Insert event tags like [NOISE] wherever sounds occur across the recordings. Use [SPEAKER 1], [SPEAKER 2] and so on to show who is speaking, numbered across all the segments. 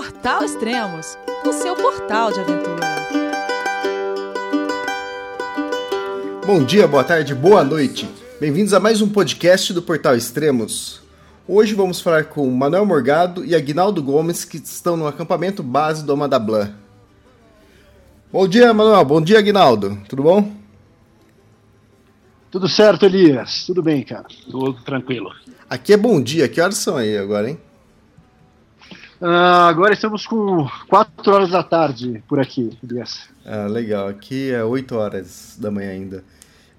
[SPEAKER 1] Portal Extremos, o seu portal de aventura.
[SPEAKER 2] Bom dia, boa tarde, boa noite. Bem-vindos a mais um podcast do Portal Extremos. Hoje vamos falar com Manuel Morgado e Aguinaldo Gomes, que estão no acampamento base do Amadablan. Bom dia, Manuel. Bom dia, Aguinaldo. Tudo bom?
[SPEAKER 3] Tudo certo, Elias. Tudo bem, cara. Tudo tranquilo.
[SPEAKER 2] Aqui é bom dia. Que horas são aí agora, hein?
[SPEAKER 3] Uh, agora estamos com 4 horas da tarde por aqui, Elias.
[SPEAKER 2] Ah, legal. Aqui é 8 horas da manhã ainda.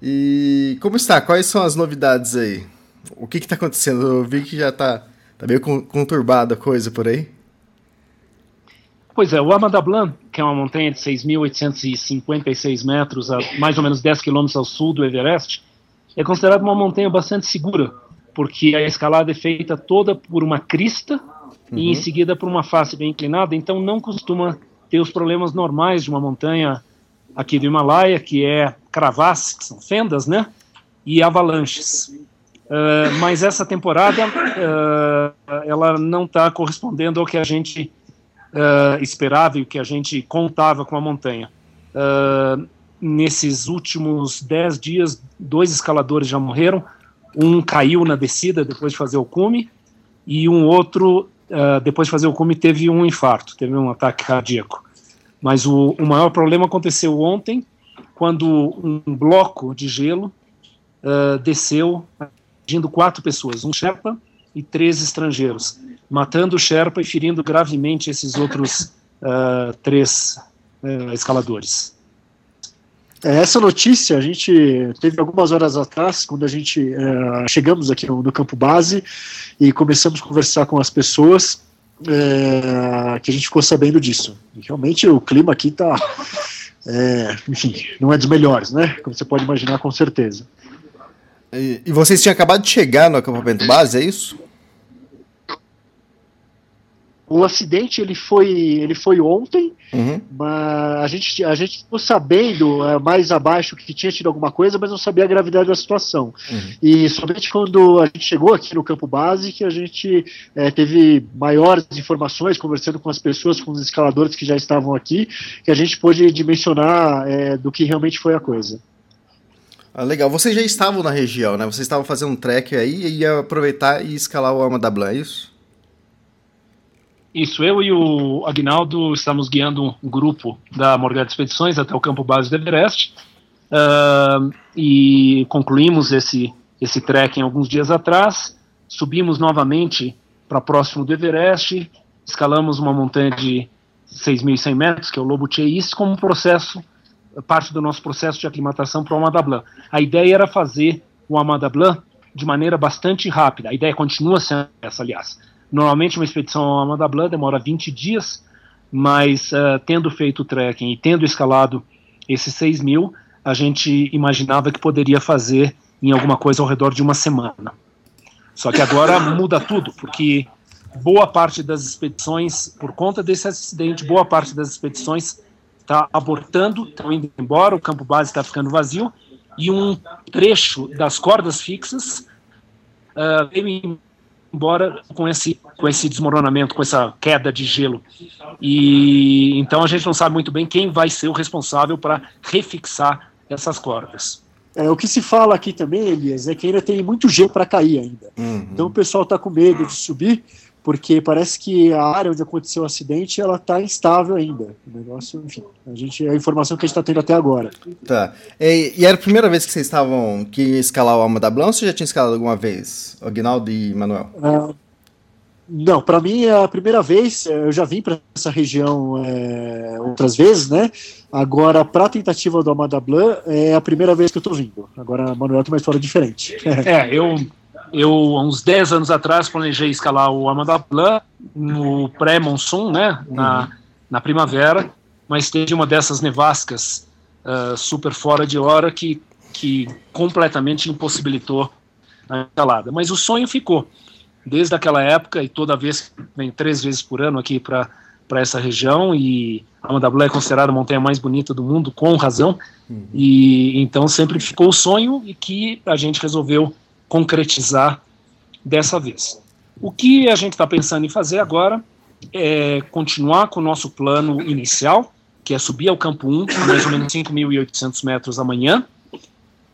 [SPEAKER 2] E como está? Quais são as novidades aí? O que está acontecendo? Eu vi que já está tá meio conturbada a coisa por aí.
[SPEAKER 4] Pois é, o Amadablan, que é uma montanha de 6.856 metros, a mais ou menos 10 quilômetros ao sul do Everest, é considerado uma montanha bastante segura, porque a escalada é feita toda por uma crista uhum. e em uhum. seguida por uma face bem inclinada, então não costuma ter os problemas normais de uma montanha aqui do Himalaia, que é cravasses, que são fendas, né? E avalanches. Uh, mas essa temporada uh, ela não está correspondendo ao que a gente uh, esperava e o que a gente contava com a montanha. nesses últimos dez dias, dois escaladores já morreram. Um caiu na descida depois de fazer o cume e um outro, depois de fazer o cume, teve um infarto, teve um ataque cardíaco. Mas o, o maior problema aconteceu ontem, quando um bloco de gelo uh, desceu, atingindo quatro pessoas, um Sherpa e três estrangeiros, matando o Sherpa e ferindo gravemente esses outros uh, três uh, escaladores.
[SPEAKER 3] É, essa notícia a gente teve algumas horas atrás, quando a gente uh, chegamos aqui no, no, campo base e começamos a conversar com as pessoas, uh, que a gente ficou sabendo disso. E realmente o clima aqui está é, [LAUGHS] enfim, não é dos melhores, né? Como você pode imaginar, com certeza.
[SPEAKER 2] E, e vocês tinham acabado de chegar no acampamento base, é isso?
[SPEAKER 3] O acidente ele foi, ele foi ontem, uhum. mas a gente, a gente ficou sabendo é, mais abaixo que tinha tido alguma coisa, mas não sabia a gravidade da situação. Uhum. E somente quando a gente chegou aqui no campo base que a gente é, teve maiores informações, conversando com as pessoas, com os escaladores que já estavam aqui, que a gente pôde dimensionar é, do que realmente foi a coisa.
[SPEAKER 2] Ah, legal. Vocês já estavam na região, né? Vocês estavam fazendo um trek aí e ia aproveitar e escalar o Ama da Blanc, é isso?
[SPEAKER 4] Isso, eu e o Agnaldo estamos guiando um grupo da Morgado Expedições até o campo base do Everest uh, e concluímos esse, esse trekking alguns dias atrás. Subimos novamente para próximo do Everest, escalamos uma montanha de 6.100 metros, que é o Lobo isso como processo, parte do nosso processo de aclimatação para o Amada Blanc. A ideia era fazer o Amada Blanc de maneira bastante rápida, a ideia continua sendo essa, aliás Normalmente uma expedição ao Amanda Blanc demora 20 dias, mas uh, tendo feito o trekking e tendo escalado esses 6 mil, a gente imaginava que poderia fazer em alguma coisa ao redor de uma semana. Só que agora [LAUGHS] muda tudo, porque boa parte das expedições, por conta desse acidente, boa parte das expedições está abortando, estão indo embora, o campo base está ficando vazio, e um trecho das cordas fixas uh, veio embora com esse, com esse desmoronamento, com essa queda de gelo. E então a gente não sabe muito bem quem vai ser o responsável para refixar essas cordas.
[SPEAKER 3] É, o que se fala aqui também, Elias, é que ainda tem muito gelo para cair ainda. Uhum. Então o pessoal está com medo de subir, porque parece que a área onde aconteceu o acidente ela está instável ainda. O negócio, enfim, a gente a informação que a gente está tendo até agora.
[SPEAKER 2] Tá. E, e, era a primeira vez que vocês estavam que escalar o Alma da Blanc ou você já tinha escalado alguma vez, Aguinaldo e Manuel?
[SPEAKER 3] É, não, para mim é a primeira vez. É, eu já vim para essa região é, outras vezes, né? Agora, para a tentativa do Amada Blanc, é a primeira vez que eu estou vindo. Agora, Manuel tem uma história diferente.
[SPEAKER 4] É, eu eu, há uns 10 anos atrás, planejei escalar o Amadaplan no pré-monsoon, né, na, uhum. na primavera, mas teve uma dessas nevascas uh, super fora de hora que, que completamente impossibilitou a escalada. Mas o sonho ficou. Desde aquela época, e toda vez, vem três vezes por ano aqui para essa região, e a Amadablan é considerada a montanha mais bonita do mundo, com razão, uhum. e então sempre ficou o sonho e que a gente resolveu concretizar dessa vez. O que a gente está pensando em fazer agora é continuar com o nosso plano inicial, que é subir ao campo 1, mais ou menos 5.800 metros amanhã.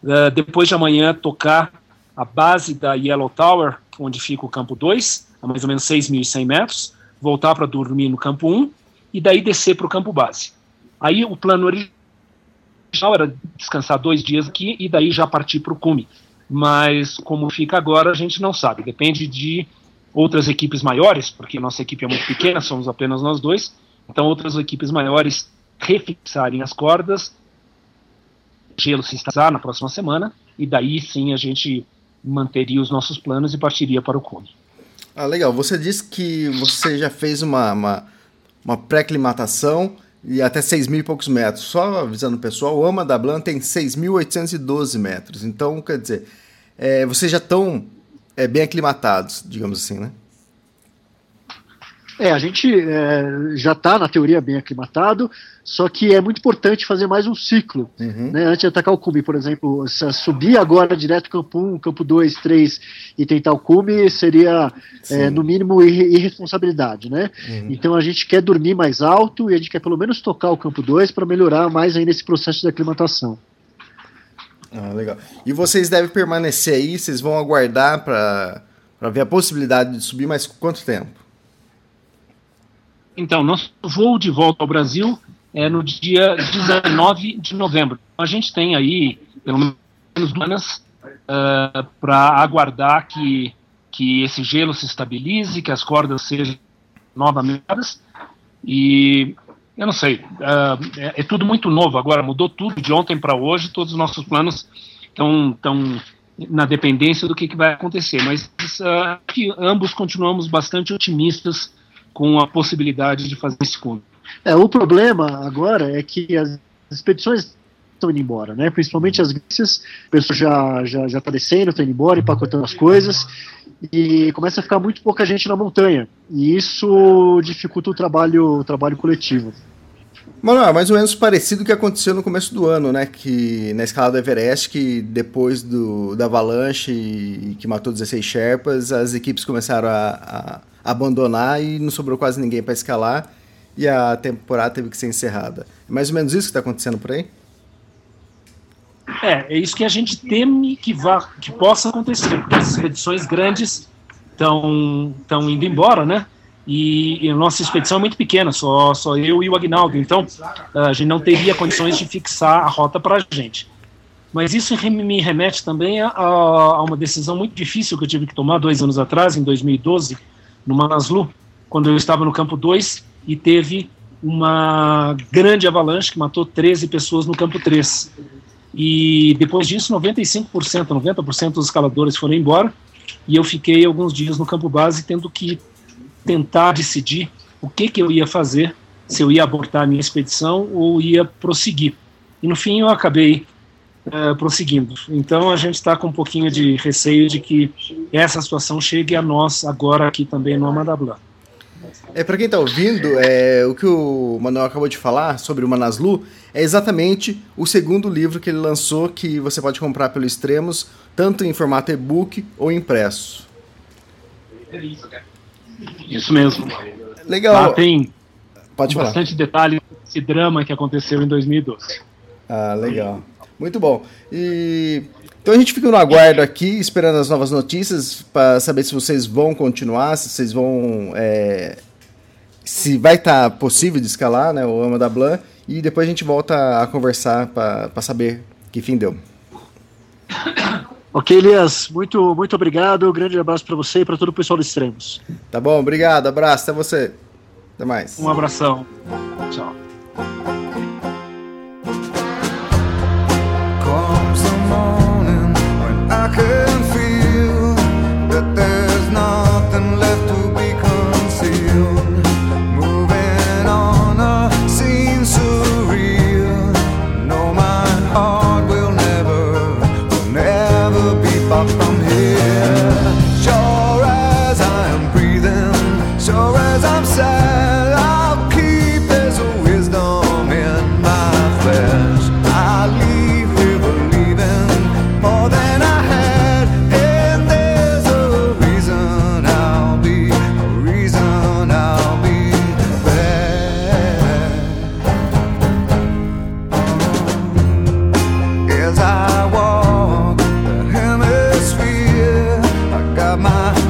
[SPEAKER 4] Uh, depois de amanhã, tocar a base da Yellow Tower, onde fica o campo 2, a mais ou menos 6.100 metros, voltar para dormir no campo 1 e daí descer para o campo base. Aí o plano original era descansar dois dias aqui e daí já partir para o cume. Mas como fica agora, a gente não sabe. Depende de outras equipes maiores, porque nossa equipe é muito pequena, somos apenas nós dois. Então outras equipes maiores refixarem as cordas, gelo se estabilizar na próxima semana e daí sim a gente manteria os nossos planos e partiria para o cume.
[SPEAKER 2] Ah, legal. Você disse que você já fez uma, uma, uma pré-climatação e até 6 mil e poucos metros. Só avisando o pessoal, o Ama da Blan tem 6.812 metros. Então, quer dizer, é, vocês já estão é, bem aclimatados, digamos assim, né?
[SPEAKER 3] É, a gente é, já está, na teoria, bem aclimatado, só que é muito importante fazer mais um ciclo. Uhum. Né? Antes de atacar o cume, por exemplo, subir agora direto campo 1, campo 2, 3 e tentar o cume seria, é, no mínimo, irresponsabilidade. Né? Uhum. Então a gente quer dormir mais alto e a gente quer pelo menos tocar o campo 2 para melhorar mais ainda esse processo de aclimatação.
[SPEAKER 2] Ah, legal. E vocês devem permanecer aí, vocês vão aguardar para ver a possibilidade de subir mais quanto tempo?
[SPEAKER 4] Então, nosso voo de volta ao Brasil é no dia 19 de novembro. A gente tem aí, pelo menos, planos uh, para aguardar que, que esse gelo se estabilize, que as cordas sejam novamente e eu não sei, uh, é, é, tudo muito novo agora, mudou tudo de ontem para hoje, todos os nossos planos estão tão na dependência do que, que vai acontecer, mas uh, ambos continuamos bastante otimistas com a possibilidade de fazer esse cume.
[SPEAKER 3] É, o problema agora é que as expedições estão indo embora, né? Principalmente as Grécias, o pessoal já já já está descendo, está indo embora, empacotando as coisas e começa a ficar muito pouca gente na montanha e isso dificulta o trabalho o trabalho coletivo.
[SPEAKER 2] Mano, é mais ou menos parecido com o que aconteceu no começo do ano, né? Que na escala do Everest, que depois do, da avalanche e, que matou 16 Sherpas, as equipes começaram a, a abandonar e não sobrou quase ninguém para escalar e a temporada teve que ser encerrada. É mais ou menos isso que está acontecendo por aí?
[SPEAKER 4] É, é isso que a gente teme que, vá, que possa acontecer, porque as expedições grandes estão indo embora, né? e, e, a nossa expedição é muito pequena, só, só eu e o Agnaldo, então a gente não teria condições de fixar a rota para a gente. Mas isso me remete também a, a, uma decisão muito difícil que eu tive que tomar dois anos atrás, em 2012, no Manaslu, quando eu estava no campo 2 e teve uma grande avalanche que matou 13 pessoas no campo 3. E depois disso, 95%, 90% dos escaladores foram embora e eu fiquei alguns dias no campo base tendo que tentar decidir o que, que eu ia fazer, se eu ia abortar a minha expedição ou ia prosseguir. E no fim eu acabei uh, prosseguindo. Então a gente está com um pouquinho de receio de que essa situação chegue a nós agora aqui também no Amadablan.
[SPEAKER 2] É, para quem está ouvindo, é, o que o Manuel acabou de falar sobre o Manaslu é exatamente o segundo livro que ele lançou que você pode comprar pelo Extremos, tanto em formato e-book ou impresso.
[SPEAKER 4] Isso, mesmo.
[SPEAKER 2] Legal.
[SPEAKER 4] Lá tem Pode bastante falar. detalhe desse drama que aconteceu em 2012.
[SPEAKER 2] Ah, legal. Muito bom. E então a gente fica no aguardo aqui, esperando as novas notícias para saber se vocês vão continuar, se vocês vão. É, se vai estar tá possível de escalar né, o Ama da Blanc. E depois a gente volta a conversar para saber que fim deu.
[SPEAKER 3] Ok, Elias, muito, muito obrigado. Um grande abraço para você e para todo o pessoal do Extremos.
[SPEAKER 2] Tá bom, obrigado. Abraço, até você. Até mais.
[SPEAKER 4] Um abração. Tchau. girl. my